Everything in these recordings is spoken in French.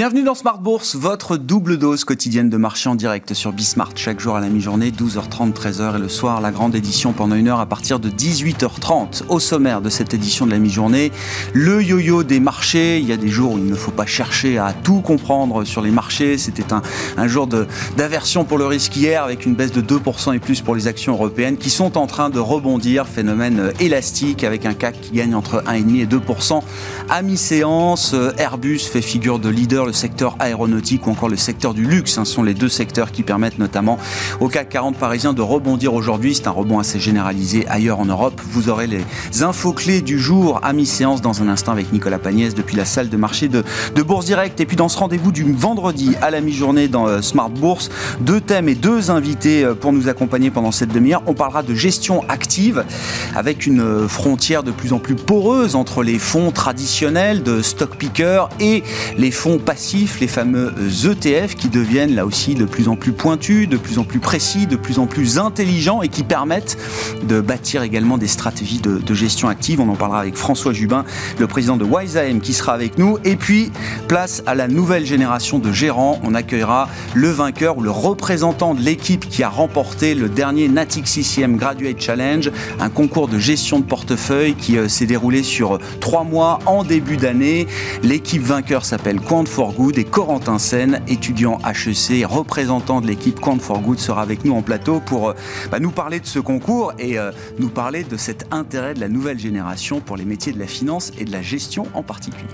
Bienvenue dans Smart Bourse, votre double dose quotidienne de marché en direct sur Bismart. Chaque jour à la mi-journée, 12h30, 13h et le soir, la grande édition pendant une heure à partir de 18h30. Au sommaire de cette édition de la mi-journée, le yo-yo des marchés. Il y a des jours où il ne faut pas chercher à tout comprendre sur les marchés. C'était un, un jour d'aversion pour le risque hier avec une baisse de 2% et plus pour les actions européennes qui sont en train de rebondir. Phénomène élastique avec un CAC qui gagne entre 1,5 et 2% à mi-séance. Airbus fait figure de leader le secteur aéronautique ou encore le secteur du luxe Ce hein, sont les deux secteurs qui permettent notamment au CAC 40 parisien de rebondir aujourd'hui. C'est un rebond assez généralisé ailleurs en Europe. Vous aurez les infos clés du jour à mi-séance dans un instant avec Nicolas Pagnès depuis la salle de marché de, Bourse Direct. Et puis dans ce rendez-vous du vendredi à la mi-journée dans euh, Smart Bourse, deux thèmes et deux invités euh, pour nous accompagner pendant cette demi-heure. On parlera de gestion active avec une euh, frontière de plus en plus poreuse entre les fonds traditionnels de stock picker et les fonds les fameux ETF qui deviennent là aussi de plus en plus pointus, de plus en plus précis, de plus en plus intelligents et qui permettent de bâtir également des stratégies de, gestion active. On en parlera avec François Jubin, le président de WiseAM qui sera avec nous. Et puis, place à la nouvelle génération de gérants. On accueillera le vainqueur ou le représentant de l'équipe qui a remporté le dernier Natix CCM Graduate Challenge, un concours de gestion de portefeuille qui euh, s'est déroulé sur trois mois en début d'année. L'équipe vainqueur s'appelle Quant for Good et Corentin Sen, étudiant HEC, représentant de l'équipe Quant for Good, sera avec nous en plateau pour euh, bah, nous parler de ce concours et euh, nous parler de cet intérêt de la nouvelle génération pour les métiers de la finance et de la gestion en particulier.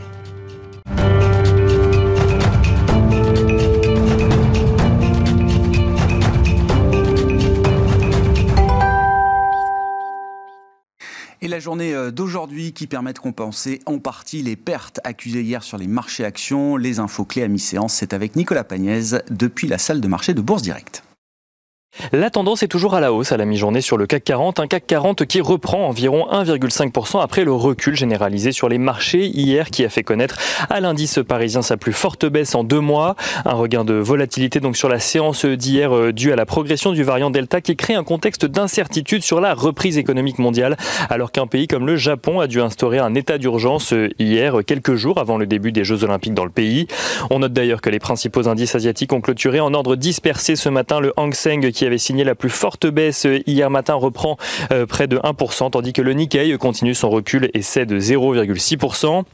La journée euh, d'aujourd'hui qui permet de compenser en partie les pertes accusées hier sur les marchés actions, les infos clés à mi-séance, c'est avec Nicolas Pagnès depuis la salle de marché de Bourse Directe. La tendance est toujours à la hausse à la mi-journée sur le CAC 40, un CAC 40 qui reprend environ 1,5% après le recul généralisé sur les marchés hier qui a fait connaître à l'indice parisien sa plus forte baisse en deux mois. Un regain de volatilité donc sur la séance d'hier euh, dû à la progression du variant Delta qui crée un contexte d'incertitude sur la reprise économique mondiale alors qu'un pays comme le Japon a dû instaurer un état d'urgence euh, hier quelques jours avant le début des Jeux Olympiques dans le pays. On note d'ailleurs que les principaux indices asiatiques ont clôturé en ordre dispersé ce matin le Hang Seng qui avait signé la plus forte baisse hier matin reprend euh, près de 1%, tandis que le Nikkei continue son recul et cède 0,6%.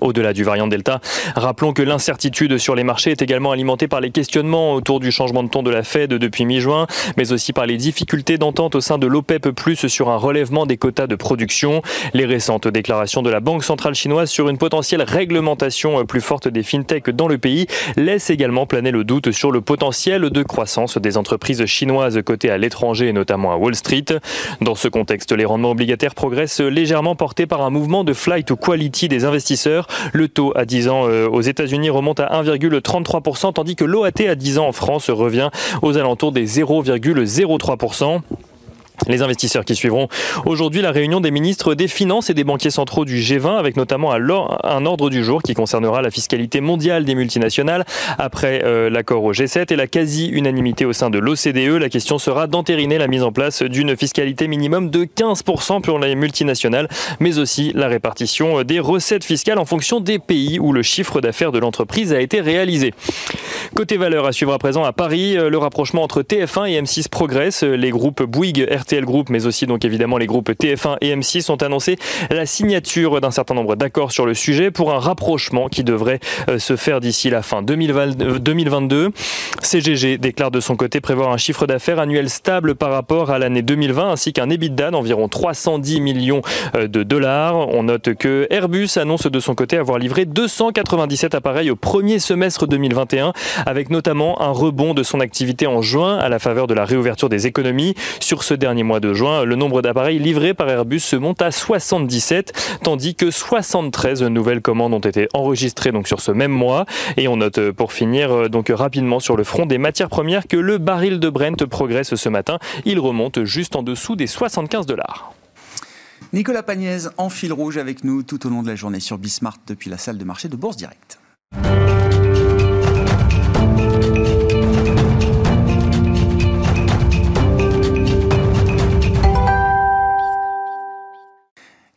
Au-delà du variant Delta, rappelons que l'incertitude sur les marchés est également alimentée par les questionnements autour du changement de ton de la Fed depuis mi-juin, mais aussi par les difficultés d'entente au sein de l'OPEP+, sur un relèvement des quotas de production. Les récentes déclarations de la Banque centrale chinoise sur une potentielle réglementation plus forte des fintechs dans le pays laissent également planer le doute sur le potentiel de croissance des entreprises chinoises cotées à l'étranger et notamment à Wall Street. Dans ce contexte, les rendements obligataires progressent légèrement portés par un mouvement de flight to quality des investisseurs le taux à 10 ans euh, aux États-Unis remonte à 1,33%, tandis que l'OAT à 10 ans en France revient aux alentours des 0,03%. Les investisseurs qui suivront aujourd'hui la réunion des ministres des Finances et des banquiers centraux du G20 avec notamment un ordre du jour qui concernera la fiscalité mondiale des multinationales après euh, l'accord au G7 et la quasi-unanimité au sein de l'OCDE. La question sera d'entériner la mise en place d'une fiscalité minimum de 15% pour les multinationales mais aussi la répartition des recettes fiscales en fonction des pays où le chiffre d'affaires de l'entreprise a été réalisé. Côté valeur à suivre à présent à Paris, euh, le rapprochement entre TF1 et M6 progresse. Les groupes Bouygues, RTL Group, mais aussi donc évidemment les groupes TF1 et M6 ont annoncé la signature d'un certain nombre d'accords sur le sujet pour un rapprochement qui devrait euh, se faire d'ici la fin 2022. CGG déclare de son côté prévoir un chiffre d'affaires annuel stable par rapport à l'année 2020 ainsi qu'un EBITDA d'environ 310 millions euh, de dollars. On note que Airbus annonce de son côté avoir livré 297 appareils au premier semestre 2021 avec notamment un rebond de son activité en juin à la faveur de la réouverture des économies. Sur ce dernier mois de juin, le nombre d'appareils livrés par Airbus se monte à 77, tandis que 73 nouvelles commandes ont été enregistrées donc sur ce même mois. Et on note euh, pour finir euh, donc rapidement sur le front des matières premières que le baril de Brent progresse ce matin. Il remonte juste en dessous des 75 dollars. Nicolas Pagnès en fil rouge avec nous tout au long de la journée sur Bismart depuis la salle de marché de Bourse Direct.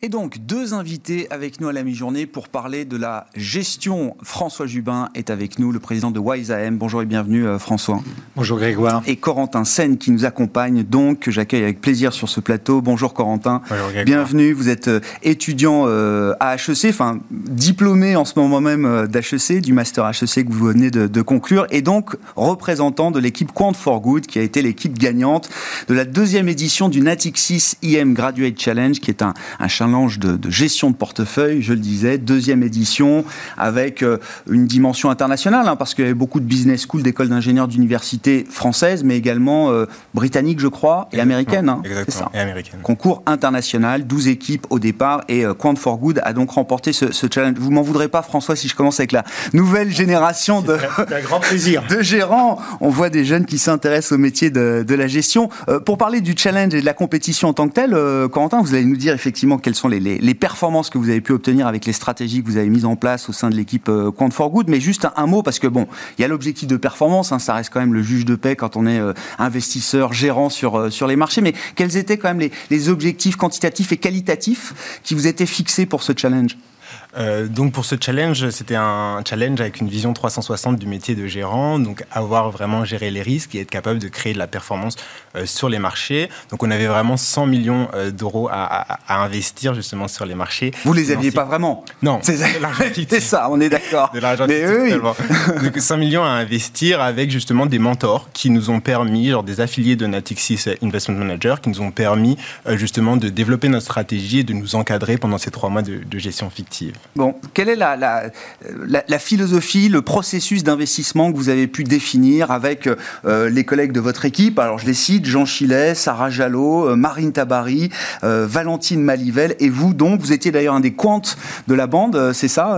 Et donc, deux invités avec nous à la mi-journée pour parler de la gestion. François Jubin est avec nous, le président de WiseAM. Bonjour et bienvenue, euh, François. Bonjour Grégoire. Et Corentin Sen qui nous accompagne, donc, que j'accueille avec plaisir sur ce plateau. Bonjour Corentin. Bonjour Grégoire. Bienvenue. Vous êtes euh, étudiant euh, à HEC, enfin, diplômé en ce moment même d'HEC, du master HEC que vous venez de, de conclure, et donc représentant de l'équipe Quant for Good, qui a été l'équipe gagnante de la deuxième édition du Natixis IM Graduate Challenge, qui est un, un challenge de, de, gestion de portefeuille, je le disais, deuxième édition avec euh, une dimension internationale, hein, parce qu'il y avait beaucoup de business school, d'écoles d'ingénieurs d'universités françaises, mais également euh, britanniques, je crois, et américaines. Hein, ça. et américaines. Concours international, 12 équipes au départ, et euh, Quant for Good a donc remporté ce, ce challenge. Vous m'en voudrez pas, François, si je commence avec la nouvelle génération de, un grand plaisir. de gérants. On voit des jeunes qui s'intéressent au métier de, de la gestion. Euh, pour parler du challenge et de la compétition en tant que telle, Corentin, vous allez nous dire effectivement quelles sont les, performances que vous avez pu obtenir avec les stratégies que vous avez mises en place au sein de l'équipe euh, Quant for Good. Mais juste un, mot, parce que bon, il y a l'objectif de performance, hein, ça reste quand même le juge de paix quand on est euh, investisseur, gérant sur, euh, sur les marchés. Mais quels étaient quand même les, objectifs quantitatifs et qualitatifs qui vous étaient fixés pour ce challenge? Euh, donc pour ce challenge, c'était un challenge avec une vision 360 du métier de gérant, donc avoir vraiment géré les risques et être capable de créer de la performance sur les marchés. Donc on avait vraiment 100 millions euh, d'euros à, à, à, investir justement sur les marchés. Vous les aviez pas vraiment Non, c'est ça, on est d'accord. De l'argent Mais oui. Donc 100 millions à investir avec justement des mentors qui nous ont permis, genre des affiliés de Natixis Investment Manager, qui nous ont permis justement de développer notre stratégie et de nous encadrer pendant ces trois mois de, de gestion fictive. Bon, quelle est la, la, la, la philosophie, le processus d'investissement que vous avez pu définir avec euh, les collègues de votre équipe? Alors, je les cite Jean Chilet, Sarah Jalot, euh, Marine Tabary, euh, Valentine Malivelle, et vous, donc, vous étiez d'ailleurs un des quantes de la bande, c'est ça,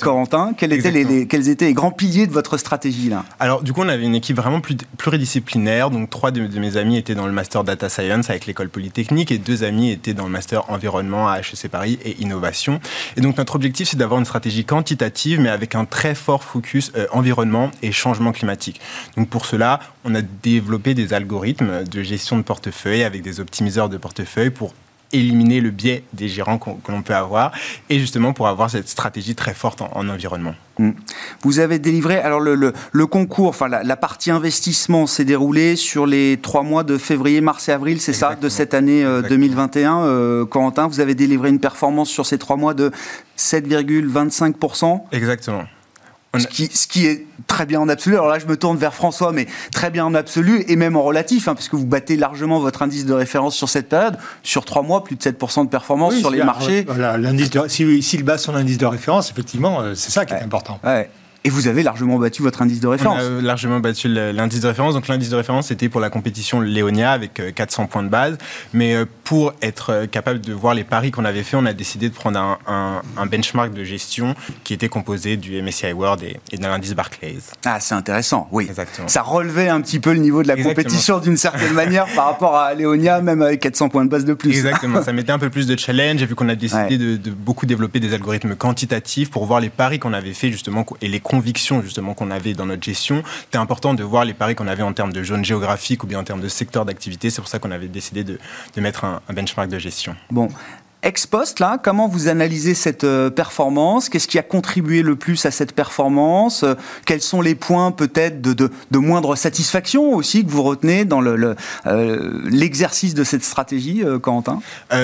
Corentin? Quels étaient les, les, quels étaient les grands piliers de votre stratégie là? Alors, du coup, on avait une équipe vraiment pluridisciplinaire. Donc, trois de, de mes amis étaient dans le master Data Science avec l'école Polytechnique, et deux amis étaient dans le master Environnement à HEC Paris et Innovation. Et donc, notre objectif, c'est d'avoir une stratégie quantitative, mais avec un très fort focus euh, environnement et changement climatique. Donc pour cela, on a développé des algorithmes de gestion de portefeuille avec des optimiseurs de portefeuille pour éliminer le biais des gérants qu que l'on peut avoir et justement pour avoir cette stratégie très forte en, en environnement. Mmh. Vous avez délivré, alors le, le, le concours, enfin la, la, partie investissement s'est déroulée sur les trois mois de février, mars et avril, c'est ça, de cette année euh, 2021. Euh, Corentin, vous avez délivré une performance sur ces trois mois de 7,25%. Exactement. Ce qui, ce qui, est très bien en absolu. Alors là, je me tourne vers François, mais très bien en absolu et même en relatif, hein, puisque vous battez largement votre indice de référence sur cette période. Sur trois mois, plus de 7% de performance oui, sur les marchés. Voilà, l'indice de, si, s'il base son indice de référence, effectivement, c'est ça qui ouais. est important. Ouais. Et vous avez largement battu votre indice de référence. On a largement battu l'indice de référence. Donc l'indice de référence était pour la compétition Léonia avec 400 points de base. Mais pour être capable de voir les paris qu'on avait fait, on a décidé de prendre un, un, un, benchmark de gestion qui était composé du MSCI World et, et de l'indice Barclays. Ah, c'est intéressant. Oui. Exactement. Ça relevait un petit peu le niveau de la Exactement. compétition d'une certaine manière par rapport à Léonia, même avec 400 points de base de plus. Exactement. ça mettait un peu plus de challenge. Et vu qu'on a décidé ouais. de, de, beaucoup développer des algorithmes quantitatifs pour voir les paris qu'on avait fait justement et les convictions justement qu'on avait dans notre gestion. C'était important de voir les paris qu'on avait en termes de zone géographique ou bien en termes de secteur d'activité. C'est pour ça qu'on avait décidé de, de mettre un, un, benchmark de gestion. Bon. Ex post, là, comment vous analysez cette euh, performance? Qu'est-ce qui a contribué le plus à cette performance? Euh, Quels sont les points peut-être de, de, de, moindre satisfaction aussi que vous retenez dans l'exercice le, le, euh, de cette stratégie, Corentin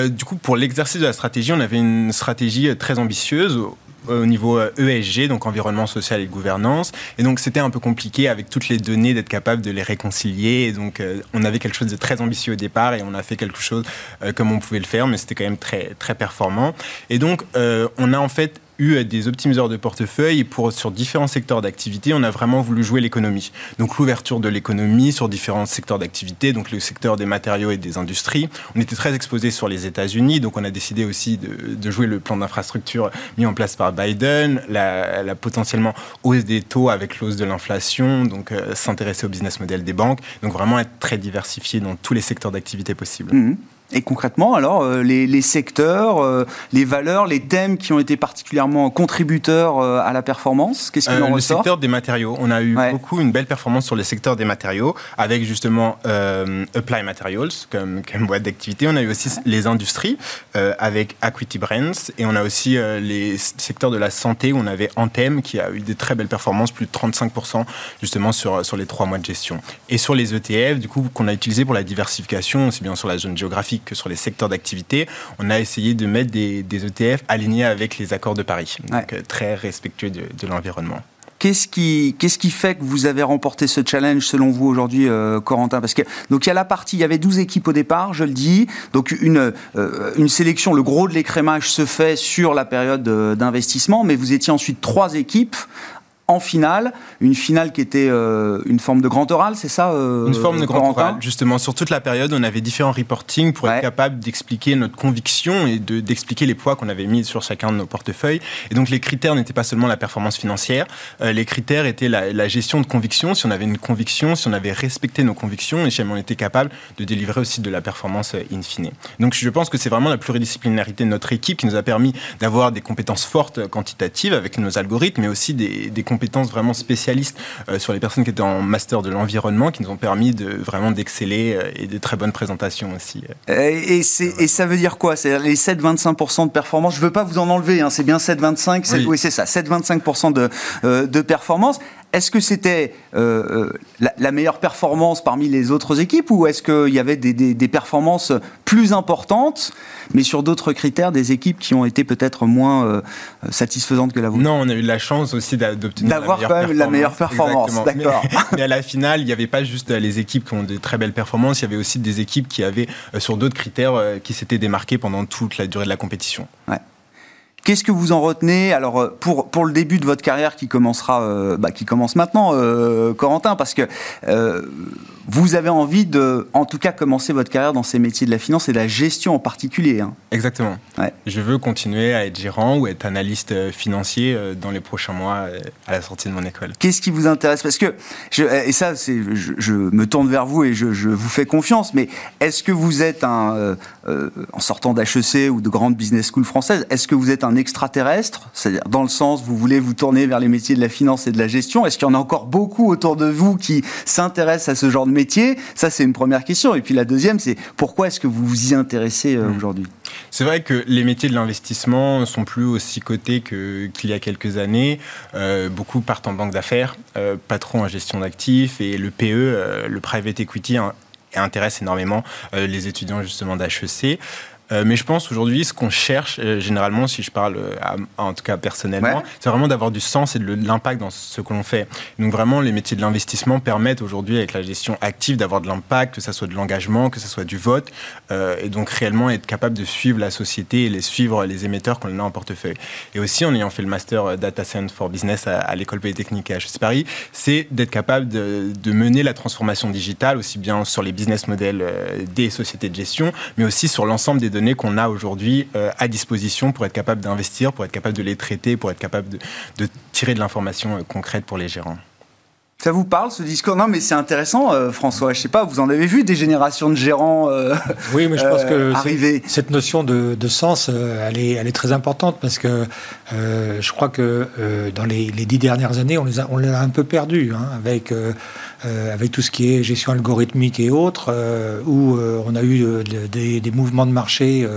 Du coup, pour l'exercice de la stratégie, on avait une stratégie très ambitieuse au niveau ESG, donc environnement social et gouvernance. Et donc c'était un peu compliqué avec toutes les données d'être capable de les réconcilier. Et donc euh, on avait quelque chose de très ambitieux au départ et on a fait quelque chose euh, comme on pouvait le faire, mais c'était quand même très très performant. Et donc euh, on a en fait des optimiseurs de portefeuille pour, sur différents secteurs d'activité, on a vraiment voulu jouer l'économie. Donc l'ouverture de l'économie sur différents secteurs d'activité, donc le secteur des matériaux et des industries. On était très exposé sur les États-Unis, donc on a décidé aussi de, jouer le plan d'infrastructure mis en place par Biden, la, la potentiellement hausse des taux avec l'hausse de l'inflation, donc euh, s'intéresser au business model des banques, donc vraiment être très diversifié dans tous les secteurs d'activité possibles. Mmh. Et concrètement, alors, euh, les, secteurs, euh, les valeurs, les thèmes qui ont été particulièrement contributeurs euh, à la performance, qu'est-ce qui en ressort Le secteur des matériaux. On a eu beaucoup une belle performance sur le secteur des matériaux, avec justement Apply Materials comme, comme boîte d'activité. On a eu aussi les industries, avec Equity Brands, et on a aussi les secteurs de la santé, où on avait Anthem, qui a eu des très belles performances, plus de 35% justement sur, sur les trois mois de gestion. Et sur les ETF, du coup, qu'on a utilisé pour la diversification, aussi bien sur la zone géographique que sur les secteurs d'activité, on a essayé de mettre des, ETF alignés avec les accords de Paris, donc euh, très respectueux de, l'environnement. Qu'est-ce qui, qu'est-ce qui fait que vous avez remporté ce challenge selon vous aujourd'hui, euh, Corentin? Parce que donc il y a la partie, il y avait 12 équipes au départ, je le dis, donc une euh, une sélection, le gros de l'écrémage se fait sur la période d'investissement, mais vous étiez ensuite trois équipes en finale, une finale qui était euh, une forme de grand oral, c'est ça euh, Une forme de grand oral, justement. Sur toute la période, on avait différents reporting pour être capable d'expliquer notre conviction et d'expliquer les poids qu'on avait mis sur chacun de nos portefeuilles. Et donc les critères n'étaient pas seulement la performance financière, euh, les critères étaient la, gestion de conviction, si on avait une conviction, si on avait respecté nos convictions et si on était capable de délivrer aussi de la performance in fine. Donc je pense que c'est vraiment la pluridisciplinarité de notre équipe qui nous a permis d'avoir des compétences fortes quantitatives avec nos algorithmes, mais aussi des, des compétences vraiment spécialistes euh, sur les personnes qui étaient en master de l'environnement, qui nous ont permis de vraiment d'exceller euh, et de très bonnes présentations aussi. Euh. Et, et ça veut dire quoi? C'est les 7-25% de performance. Je ne veux pas vous en enlever, hein, c'est bien 7-25. Oui, oui c'est ça, 7-25% de, de performance. Est-ce que c'était euh, euh, la, meilleure performance parmi les autres équipes ou est-ce qu'il y avait des, performances plus importantes, mais sur d'autres critères, des équipes qui ont été peut-être moins euh, satisfaisantes que la vôtre? Non, on a eu la chance aussi d'obtenir D'avoir quand même la meilleure performance, d'accord. Mais, à la finale, il n'y avait pas juste les équipes qui ont de très belles performances, il y avait aussi des équipes qui avaient, sur d'autres critères, qui s'étaient démarquées pendant toute la durée de la compétition. Ouais. Qu'est-ce que vous en retenez Alors euh, pour pour le début de votre carrière qui commencera, euh, bah, qui commence maintenant, euh, Corentin, parce que vous avez envie de, en tout cas, commencer votre carrière dans ces métiers de la finance et de la gestion en particulier. Hein. Exactement. Je veux continuer à être gérant ou être analyste financier dans les prochains mois à la sortie de mon école. Qu'est-ce qui vous intéresse? Parce que je, et ça, c'est, je, me tourne vers vous et je, je vous fais confiance. Mais est-ce que vous êtes un, en sortant d'HEC ou de grandes business school françaises, est-ce que vous êtes un extraterrestre, c'est-à-dire dans le sens vous voulez vous tourner vers les métiers de la finance et de la gestion. Est-ce qu'il y en a encore beaucoup autour de vous qui s'intéressent à ce genre de métier? Ça, c'est une première question. Et puis la deuxième, c'est pourquoi est-ce que vous vous y intéressez euh, hmm. aujourd'hui? C'est vrai que les métiers de l'investissement sont plus aussi cotés qu'il y a quelques années. Euh, beaucoup partent en banque d'affaires, euh, patron en gestion d'actifs et le PE, le private equity, intéresse énormément les étudiants justement d'HEC. Euh, mais je pense aujourd'hui, ce qu'on cherche, euh, généralement, si je parle euh, en tout cas personnellement, c'est vraiment d'avoir du sens et de l'impact dans ce que l'on fait. Donc vraiment, les métiers de l'investissement permettent aujourd'hui, avec la gestion active, d'avoir de l'impact, que ce soit de l'engagement, que ce soit du vote, et donc réellement être capable de suivre la société et les suivre les émetteurs qu'on a en portefeuille. Et aussi, en ayant fait le master Data Science for Business à, l'école polytechnique à HEC Paris, c'est d'être capable de, de, mener la transformation digitale, aussi bien sur les business models des sociétés de gestion, mais aussi sur l'ensemble des données qu'on a aujourd'hui euh, à disposition pour être capable d'investir, pour être capable de les traiter, pour être capable de, tirer de l'information euh, concrète pour les gérants. Ça vous parle ce discours? Non, mais c'est intéressant, euh, François. Je sais pas, vous en avez vu des générations de gérants Oui, mais je pense que cette notion de, sens, elle, est, elle est très importante parce que je crois que dans les, dix dernières années, on l'a on un peu perdu hein, avec euh, avec tout ce qui est gestion algorithmique et autres, euh, où euh, on a eu des, des, mouvements de marché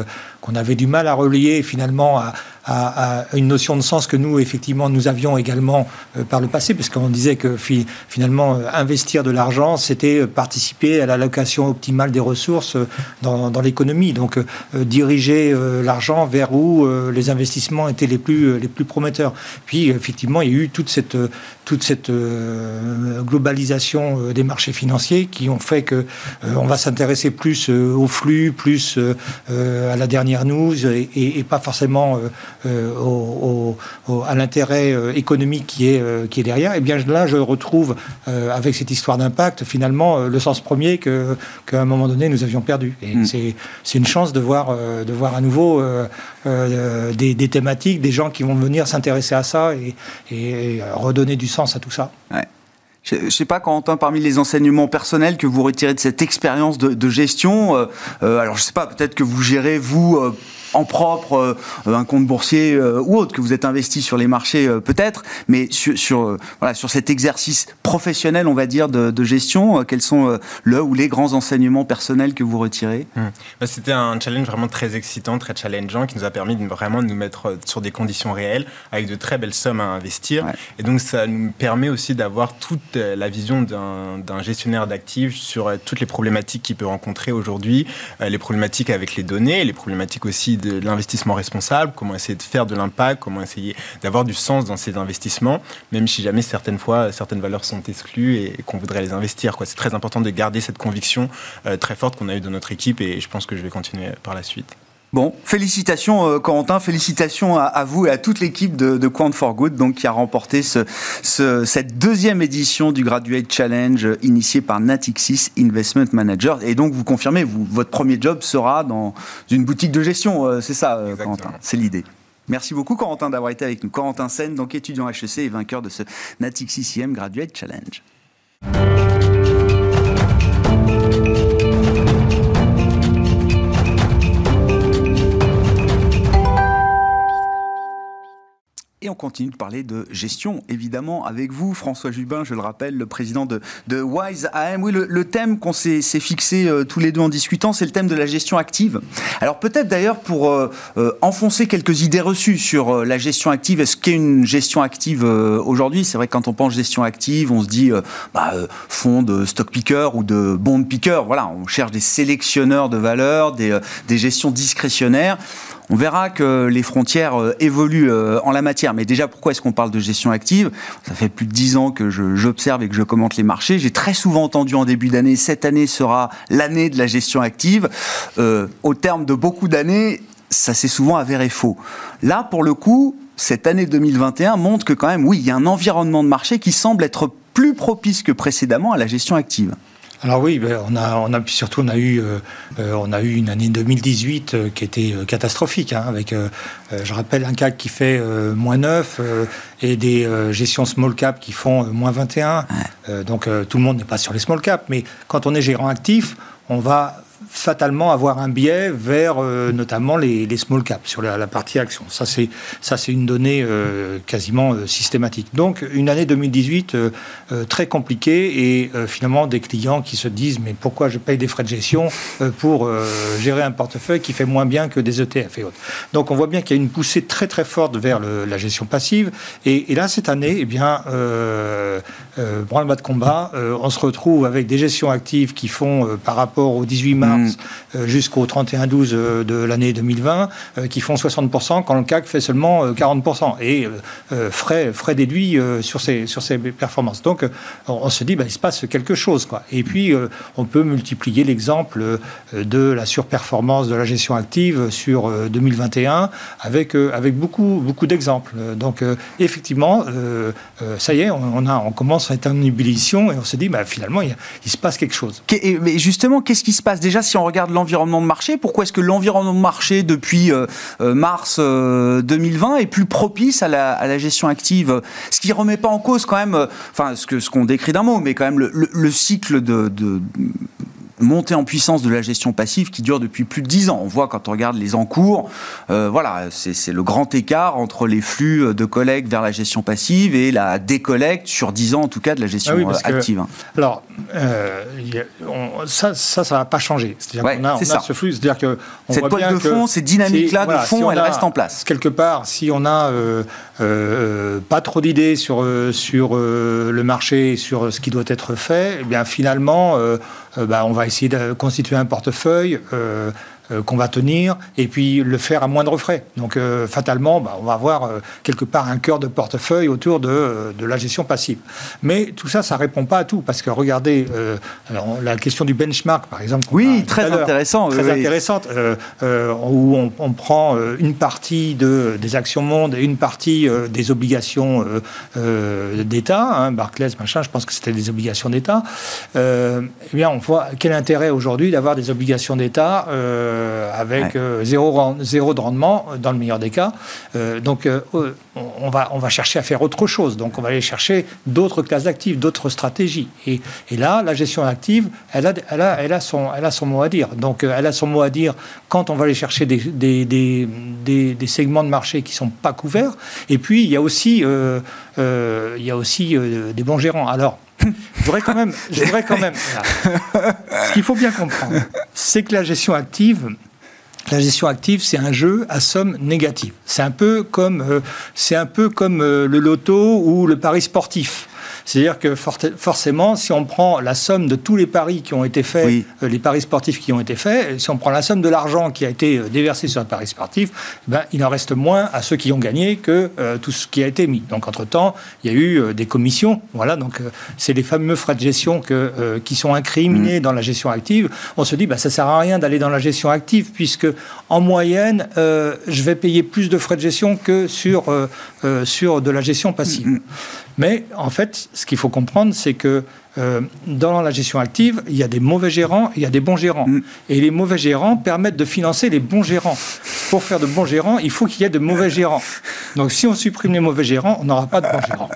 qu'on avait du mal à relier finalement à, à, à, une notion de sens que nous, effectivement, nous avions également par le passé, parce qu'on disait que finalement, investir de l'argent, c'était participer à l'allocation optimale des ressources dans, dans l'économie. Donc, diriger l'argent vers où les investissements étaient les plus, les plus prometteurs. Puis, effectivement, il y a eu toute cette, toute cette globalisation euh, des marchés financiers qui ont fait que euh, on va s'intéresser plus euh, au flux, plus à la dernière news et, pas forcément au, à l'intérêt économique qui est, qui est derrière. Et bien là, je retrouve avec cette histoire d'impact finalement le sens premier qu'à un moment donné nous avions perdu. Et hmm. c'est une chance de voir de voir à nouveau des, des, thématiques, des gens qui vont venir s'intéresser à ça et, et, redonner du sens à tout ça. Ouais. Je ne sais pas, Quentin, parmi les enseignements personnels que vous retirez de cette expérience de, gestion, euh, euh, alors je ne sais pas, peut-être que vous gérez, vous, euh, en propre, euh, un compte boursier euh, ou autre, que vous êtes investi sur les marchés euh, peut-être, mais sur, sur, voilà, sur cet exercice professionnel, on va dire, de, gestion, quels sont le ou les grands enseignements personnels que vous retirez? Mmh. bah, C'était un challenge vraiment très excitant, très challengeant, qui nous a permis de, vraiment de nous mettre sur des conditions réelles, avec de très belles sommes à investir. Et donc ça nous permet aussi d'avoir toute la vision d'un gestionnaire d'actifs sur toutes les problématiques qu'il peut rencontrer aujourd'hui, les problématiques avec les données, les problématiques aussi de l'investissement responsable, comment essayer de faire de l'impact, comment essayer d'avoir du sens dans ces investissements, même si jamais certaines fois certaines valeurs sont exclues et, qu'on voudrait les investir. C'est très important de garder cette conviction euh, très forte qu'on a eue de notre équipe et je pense que je vais continuer par la suite. Bon, félicitations euh, Corentin, félicitations à, vous et à toute l'équipe de, de, Quant for Good donc, qui a remporté cette deuxième édition du Graduate Challenge euh, initié par Natixis Investment Manager. Et donc vous confirmez, vous, votre premier job sera dans une boutique de gestion, euh, c'est ça Corentin? C'est l'idée. Merci beaucoup Corentin d'avoir été avec nous. Corentin Sen, donc étudiant HEC et vainqueur de ce Natixis IM Graduate Challenge. Et on continue de parler de gestion, évidemment, avec vous, François Jubin, je le rappelle, le président de, de Wise AM. Oui, le, thème qu'on s'est fixé euh, tous les deux en discutant, c'est le thème de la gestion active. Alors peut-être d'ailleurs pour euh, euh, enfoncer quelques idées reçues sur la gestion active, est-ce qu'est une gestion active aujourd'hui? C'est vrai que quand on pense gestion active, on se dit bah, fonds de stock picker ou de bond picker. Voilà, on cherche des sélectionneurs de valeurs, des, des gestions discrétionnaires. On verra que les frontières euh, évoluent euh, en la matière. Mais déjà, pourquoi est-ce qu'on parle de gestion active? Ça fait plus de dix ans que j'observe et que je commente les marchés. J'ai très souvent entendu en début d'année, cette année sera l'année de la gestion active. Euh, au terme de beaucoup d'années, ça s'est souvent avéré faux. Là, pour le coup, cette année 2021 montre que quand même, oui, il y a un environnement de marché qui semble être plus propice que précédemment à la gestion active. Alors oui, ben, on a, on a surtout on a eu, euh, euh, on a eu une année 2018 euh, qui était catastrophique, hein, avec, je rappelle, un CAC qui fait moins 9 et des gestions small cap qui font moins 21. donc tout le monde n'est pas sur les small cap, mais quand on est gérant actif, on va fatalement avoir un biais vers euh, notamment les, small caps sur la, partie action. Ça, c'est ça, c'est une donnée euh, quasiment euh, systématique. Donc, une année 2018 très compliquée et finalement des clients qui se disent mais pourquoi je paye des frais de gestion pour gérer un portefeuille qui fait moins bien que des ETF et autres. Donc, on voit bien qu'il y a une poussée très très forte vers la gestion passive. Et, là, cette année, eh bien, branle-bas de combat, on se retrouve avec des gestions actives qui font par rapport au 18 mars Mm. Euh, jusqu'au 31-12 euh, de l'année 2020, euh, qui font 60% quand le CAC fait seulement 40%, et frais, frais déduits sur, ces, sur ces performances. Donc on se dit, bah, il se passe quelque chose. Quoi. Et puis on peut multiplier l'exemple de la surperformance de la gestion active sur 2021 avec, avec beaucoup, beaucoup d'exemples. Donc effectivement, ça y est, on, a, on commence à être en ébullition et on se dit, bah, finalement, il, il se passe quelque chose. Mais justement, qu'est-ce qui se passe? Déjà si on regarde l'environnement de marché, pourquoi est-ce que l'environnement de marché depuis euh, euh, mars 2020 euh, est plus propice à la, gestion active? Ce qui ne remet pas en cause quand même, enfin ce qu'on ce qu'on décrit d'un mot, mais quand même le, cycle de montée en puissance de la gestion passive qui dure depuis plus de 10 ans. On voit quand on regarde les encours, euh, voilà, c'est le grand écart entre les flux de collecte vers la gestion passive et la décollecte sur 10 ans en tout cas de la gestion ah euh, active. alors, euh, ça, ça, ça va pas changer. C'est-à-dire qu'on a, ce flux, c'est-à-dire que cette toile de fond, ces dynamiques-là de fond, elles restent en place. Quelque part, si on a pas trop d'idées sur sur le marché, sur ce qui doit être fait, eh bien finalement, bah, on va essayer de constituer un portefeuille euh, qu'on va tenir et puis le faire à moindre frais. Donc euh, fatalement, bah, on va avoir euh, quelque part un cœur de portefeuille autour de, de, la gestion passive. Mais tout ça, ça répond pas à tout parce que regardez, alors, la question du benchmark, par exemple. Oui, très intéressant. Très intéressante, où on, on, prend une partie de, des actions monde et une partie des obligations d'État, hein, Barclays, machin, je pense que c'était des obligations d'État. eh bien, on voit quel intérêt aujourd'hui d'avoir des obligations d'État avec zéro, zéro de rendement dans le meilleur des cas. donc on va, on va chercher à faire autre chose. Donc on va aller chercher d'autres classes d'actifs, d'autres stratégies. Et, et, là, la gestion active, elle a, elle, a, elle, a son, elle a son mot à dire. Donc elle a son mot à dire quand on va aller chercher des, des, des, des segments de marché qui ne sont pas couverts. Et puis il y a aussi, il y a aussi des bons gérants. Alors, je voudrais quand même, je voudrais quand même. Qu'il faut bien comprendre, c'est que la gestion active, c'est un jeu à somme négative. C'est un peu comme, euh, euh, le loto ou le pari sportif. C'est-à-dire que forcément, si on prend la somme de tous les paris qui ont été faits, euh, les paris sportifs qui ont été faits, si on prend la somme de l'argent qui a été euh, déversé sur un pari sportif, ben, il en reste moins à ceux qui ont gagné que euh, tout ce qui a été mis. Donc, entre-temps, il y a eu des commissions. Voilà, donc c'est les fameux frais de gestion que, qui sont incriminés mm. dans la gestion active. On se dit, ben, ça sert à rien d'aller dans la gestion active puisque, en moyenne, je vais payer plus de frais de gestion que sur, sur de la gestion passive. Mm, mm. Mais en fait, ce qu'il faut comprendre, c'est que euh, dans la gestion active, il y a des mauvais gérants, il y a des bons gérants. Mm. Et les mauvais gérants permettent de financer les bons gérants. Pour faire de bons gérants, il faut qu'il y ait de mauvais gérants. Donc si on supprime les mauvais gérants, on n'aura pas de bons gérants.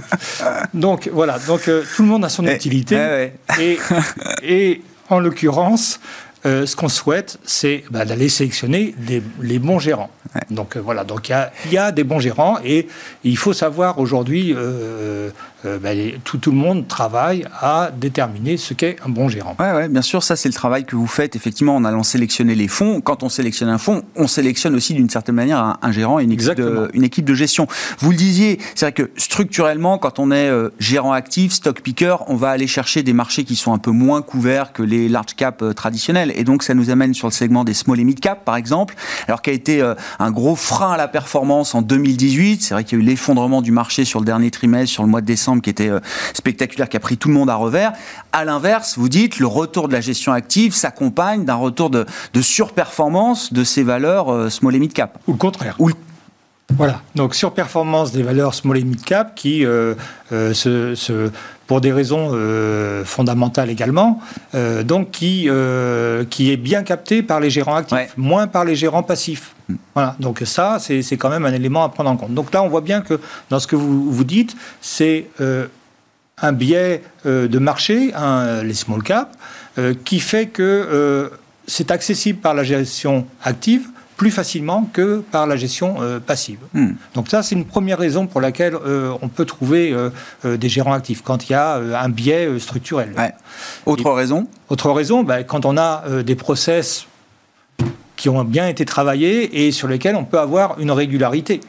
Donc voilà, donc euh, tout le monde a son eh, utilité. Et, et en l'occurrence, euh, ce qu'on souhaite, c'est bah, d'aller sélectionner les bons gérants. Donc euh, voilà, donc il y, a, des bons gérants et il faut savoir aujourd'hui euh, ben, tout, tout, le monde travaille à déterminer ce qu'est un bon gérant. Oui, ouais, bien sûr, ça c'est le travail que vous faites effectivement en allant sélectionner les fonds. Quand on sélectionne un fonds, on sélectionne aussi d'une certaine manière un, gérant et une équipe, de, une équipe, de, gestion. Vous le disiez, c'est vrai que structurellement, quand on est gérant actif, stock picker, on va aller chercher des marchés qui sont un peu moins couverts que les large cap euh, Et donc ça nous amène sur le segment des small et mid cap, par exemple, alors qui a été un gros frein à la performance en 2018. C'est vrai qu'il y a eu l'effondrement du marché sur le dernier trimestre, sur le mois de décembre qui était euh, spectaculaire, qui a pris tout le monde à revers. À l'inverse, vous dites, le retour de la gestion active s'accompagne d'un retour de, surperformance de ces valeurs euh, small et mid cap. Ou le contraire. Voilà, donc surperformance des valeurs small et mid cap qui, euh, se, pour des raisons fondamentales également, donc qui, qui est bien capté par les gérants actifs, moins par les gérants passifs. Voilà, donc ça, c'est quand même un élément à prendre en compte. Donc là, on voit bien que dans ce que vous, vous dites, c'est euh, un biais euh, de marché, les small caps, euh, qui fait que c'est accessible par la gestion active plus facilement que par la gestion passive. Hmm. Donc ça, c'est une première raison pour laquelle on peut trouver des gérants actifs, quand il y a un biais structurel. Autre raison? Autre raison, ben, quand on a des process qui ont bien été travaillés et sur lesquels on peut avoir une régularité.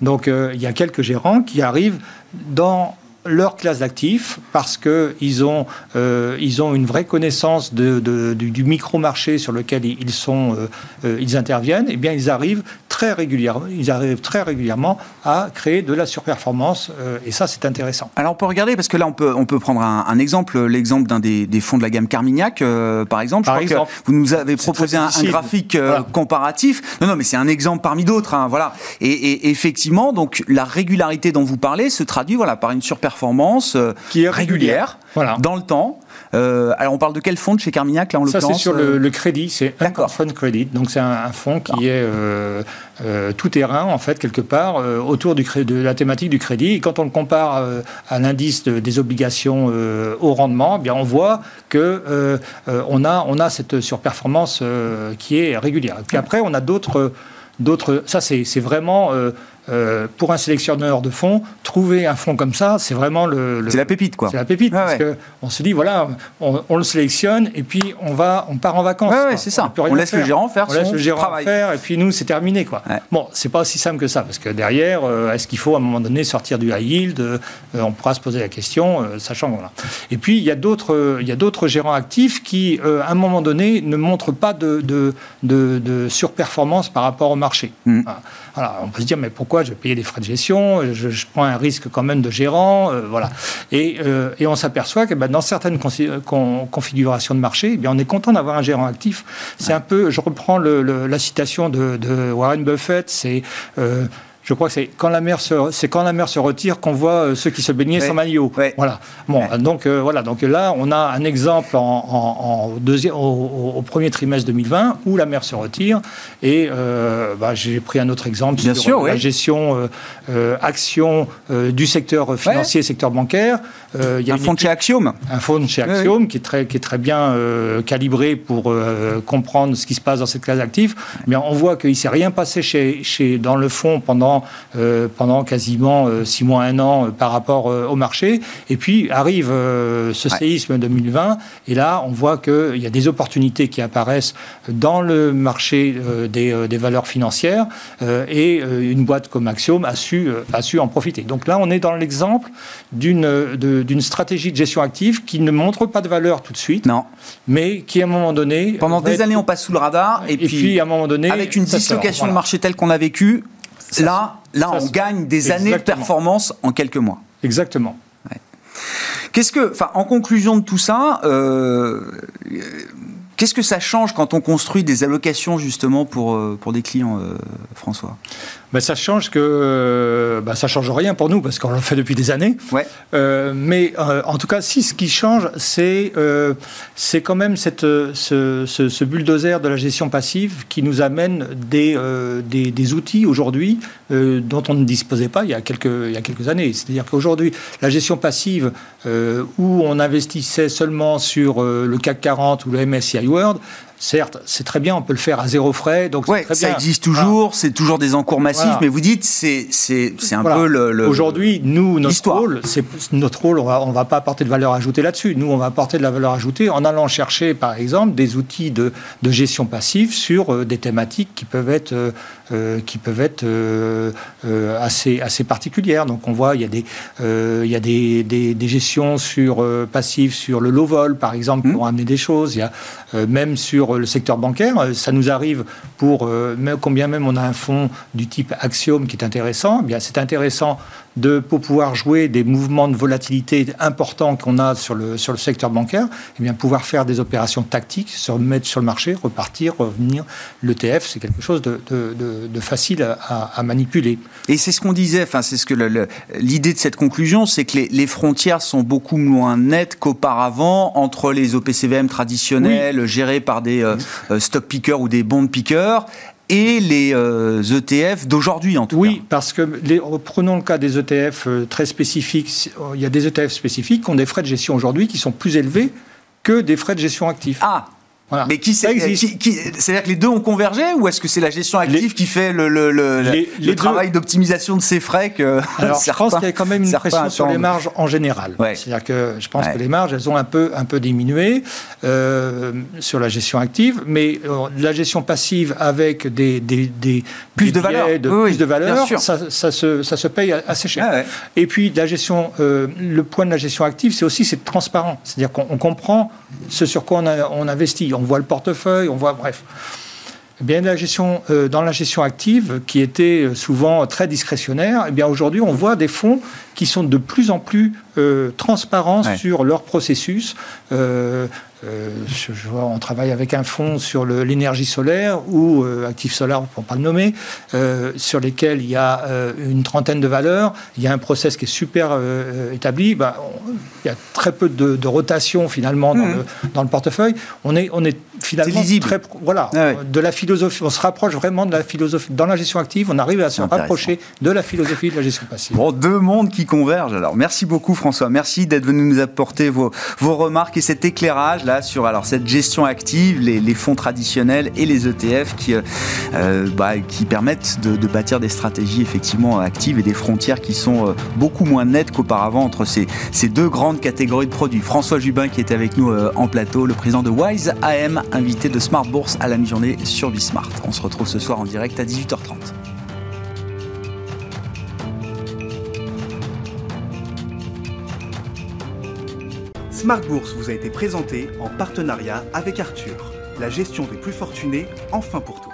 Donc euh, il y a quelques gérants qui arrivent dans leur classe d'actifs parce qu'ils ont, euh, ils ont une vraie connaissance de, du, micro-marché sur lequel ils, sont, euh, ils interviennent, et eh bien ils arrivent très régulièrement, ils arrivent très régulièrement à créer de la surperformance et ça c'est intéressant. Alors on peut regarder parce que là on peut, on peut prendre un, exemple, l'exemple d'un des, des, fonds de la gamme Carmignac par exemple. Je crois Que vous nous avez proposé un, graphique comparatif. Non non mais c'est un exemple parmi d'autres. Hein, voilà. Et, et, effectivement donc la régularité dont vous parlez se traduit voilà par une surperformance performance euh, qui est régulière, voilà. dans le temps. Euh, alors on parle de quel fonds de chez Carmignac là en l'occurrence Ça c'est sur le, euh crédit, c'est un fund credit. Donc c'est un, fonds qui est tout terrain en fait quelque part autour du de la thématique du crédit. Et quand on le compare à l'indice des obligations au rendement, eh bien on voit que on a on a cette surperformance qui est régulière. Et puis après on a d'autres d'autres. Ça c'est vraiment euh, pour un sélectionneur de fonds, trouver un fonds comme ça, c'est vraiment le. c'est la pépite, quoi. C'est la pépite, parce qu'on se dit, voilà, on, le sélectionne et puis on, va, on part en vacances. Ouais, c'est ça. On, laisse le gérant faire on laisse le gérant faire et puis nous, c'est terminé, quoi. Bon, c'est pas aussi simple que ça, parce que derrière, euh, est-ce qu'il faut à un moment donné sortir du high yield euh, On pourra se poser la question, sachant voilà. Et puis il y a d'autres, a gérants actifs qui, à un moment donné, ne montrent pas de, de, de, surperformance par rapport au marché. Mm. on peut se dire, mais pourquoi je vais payer des frais de gestion, je, prends un risque quand même de gérant, euh, voilà. Et, euh, et, on s'aperçoit que ben, dans certaines configurations de marché, eh bien, on est content d'avoir un gérant actif. C'est un peu, je reprends le, la citation de, de Warren Buffett, c'est euh, Je crois que c'est quand la mer se, c'est quand la mer se retire qu'on voit euh, ceux qui se baignaient sans maillot. Voilà. Bon, donc euh, voilà. Donc là, on a un exemple en, deuxième, au, premier trimestre 2020 où la mer se retire. Et euh, bah, j'ai pris un autre exemple Bien sur sûr, la gestion action du secteur financier, secteur bancaire. il y a un fonds de chez Axiom. Un fonds de chez Axiom qui est très qui est très bien calibré pour comprendre ce qui se passe dans cette classe d'actifs. Mais on voit qu'il s'est rien passé chez, chez dans le fonds pendant pendant quasiment six mois, un an euh, par rapport euh, au marché. Et puis arrive euh, ce séisme 2020, et là, on voit qu'il y a des opportunités qui apparaissent dans le marché des, des, valeurs financières, et une boîte comme Axiom a su, a su en profiter. Donc là, on est dans l'exemple d'une stratégie de gestion active qui ne montre pas de valeur tout de suite, non. mais qui à un moment donné... Pendant des années, on passe sous le radar, et, puis, à un moment donné... Avec une dislocation de marché telle qu'on a vécu, Là, là on gagne des années de performance en quelques mois. Exactement. Qu'est-ce que, enfin, en conclusion de tout ça, euh, qu'est-ce que ça change quand on construit des allocations justement pour, euh, pour des clients, euh, François? Ben, ça change que ben, ça change rien pour nous parce qu'on le fait depuis des années. Ouais. Euh, mais euh, en tout cas, si ce qui change, c'est euh, c'est quand même cette, ce, ce, bulldozer de la gestion passive qui nous amène des, des, des, outils aujourd'hui dont on ne disposait pas il y a quelques, il y a quelques années. C'est-à-dire qu'aujourd'hui, la gestion passive où on investissait seulement sur le CAC 40 ou le MSCI World, certes, c'est très bien, on peut le faire à zéro frais. Donc ouais, très ça existe toujours, c'est toujours des encours massifs, mais vous dites, c'est, c'est, c'est un peu le. Aujourd'hui, nous, notre rôle, c'est, notre rôle, on va, va pas apporter de valeur ajoutée là-dessus. Nous, on va apporter de la valeur ajoutée en allant chercher, par exemple, des outils de, de gestion passive sur euh, des thématiques qui peuvent être, euh, euh, qui peuvent être assez, assez particulières. Donc, on voit, il y a des, il y a des, des, gestions sur passives sur le low vol, par exemple, mmh. pour amener des choses. Il y a même sur le secteur bancaire. Euh, ça nous arrive pour, euh, combien même on a un fonds du type Axiom qui est intéressant, eh bien c'est intéressant de, pour pouvoir jouer des mouvements de volatilité importants qu'on a sur le, sur le secteur bancaire, et eh bien pouvoir faire des opérations tactiques, se remettre sur le marché, repartir, revenir. L'ETF, c'est quelque chose de, de, facile à, manipuler. Et c'est ce qu'on disait, enfin, c'est ce que l'idée de cette conclusion, c'est que les, les, frontières sont beaucoup moins nettes qu'auparavant entre les OPCVM traditionnels gérés par des euh, euh, stock pickers ou des bond pickers et les ETF euh, e d'aujourd'hui en tout oui, cas. Oui, parce que les, prenons le cas des ETF très spécifiques. Il y a des ETF spécifiques qui ont des frais de gestion aujourd'hui qui sont plus élevés que des frais de gestion actifs. Ah, mais qui, c'est-à-dire que les deux ont convergé ou est-ce que c'est la gestion active qui fait le, le, le, travail d'optimisation de ces frais que Alors, je pense qu'il y a quand même une pression sur les marges en général. C'est-à-dire que je pense que les marges, elles ont un peu, un peu diminué euh, sur la gestion active, mais euh, la gestion passive avec des, des, des plus de valeur, plus de valeur, ça, ça, se, ça se paye assez cher. Ah Et puis la gestion, euh, le point de la gestion active, c'est aussi c'est transparent, c'est-à-dire qu'on comprend ce sur quoi on, a, on investit. on voit le portefeuille, on voit, bref. Eh bien, la gestion, euh, dans la gestion active, qui était euh, souvent très discrétionnaire, eh bien aujourd'hui, on voit des fonds qui sont de plus en plus euh, transparents sur leur processus. Euh, je, vois, on travaille avec un fonds sur l'énergie solaire ou Actif Solar, pour ne pas le nommer, sur lesquels il y a une trentaine de valeurs. Il y a un process qui est super établi. Bah, il y a très peu de, rotation finalement dans, mmh. le, dans, le, portefeuille. On est, on est finalement très voilà ah de la philosophie. On se rapproche vraiment de la philosophie dans la gestion active. On arrive à se rapprocher de la philosophie de la gestion passive. Bon, deux mondes qui convergent. Alors, merci beaucoup François. Merci d'être venu nous apporter vos, vos remarques et cet éclairage sur alors, cette gestion active, les, fonds traditionnels et les ETF qui, euh, euh, bah, qui permettent de, bâtir des stratégies effectivement actives et des frontières qui sont euh, beaucoup moins nettes qu'auparavant entre ces, ces, deux grandes catégories de produits. François Jubin qui est avec nous en plateau, le président de Wise AM, invité de Smart Bourse à la mi-journée sur Bismart. On se retrouve ce soir en direct à 18h30. Smart Bourse vous a été présenté en partenariat avec Arthur, la gestion des plus fortunés, enfin pour tous.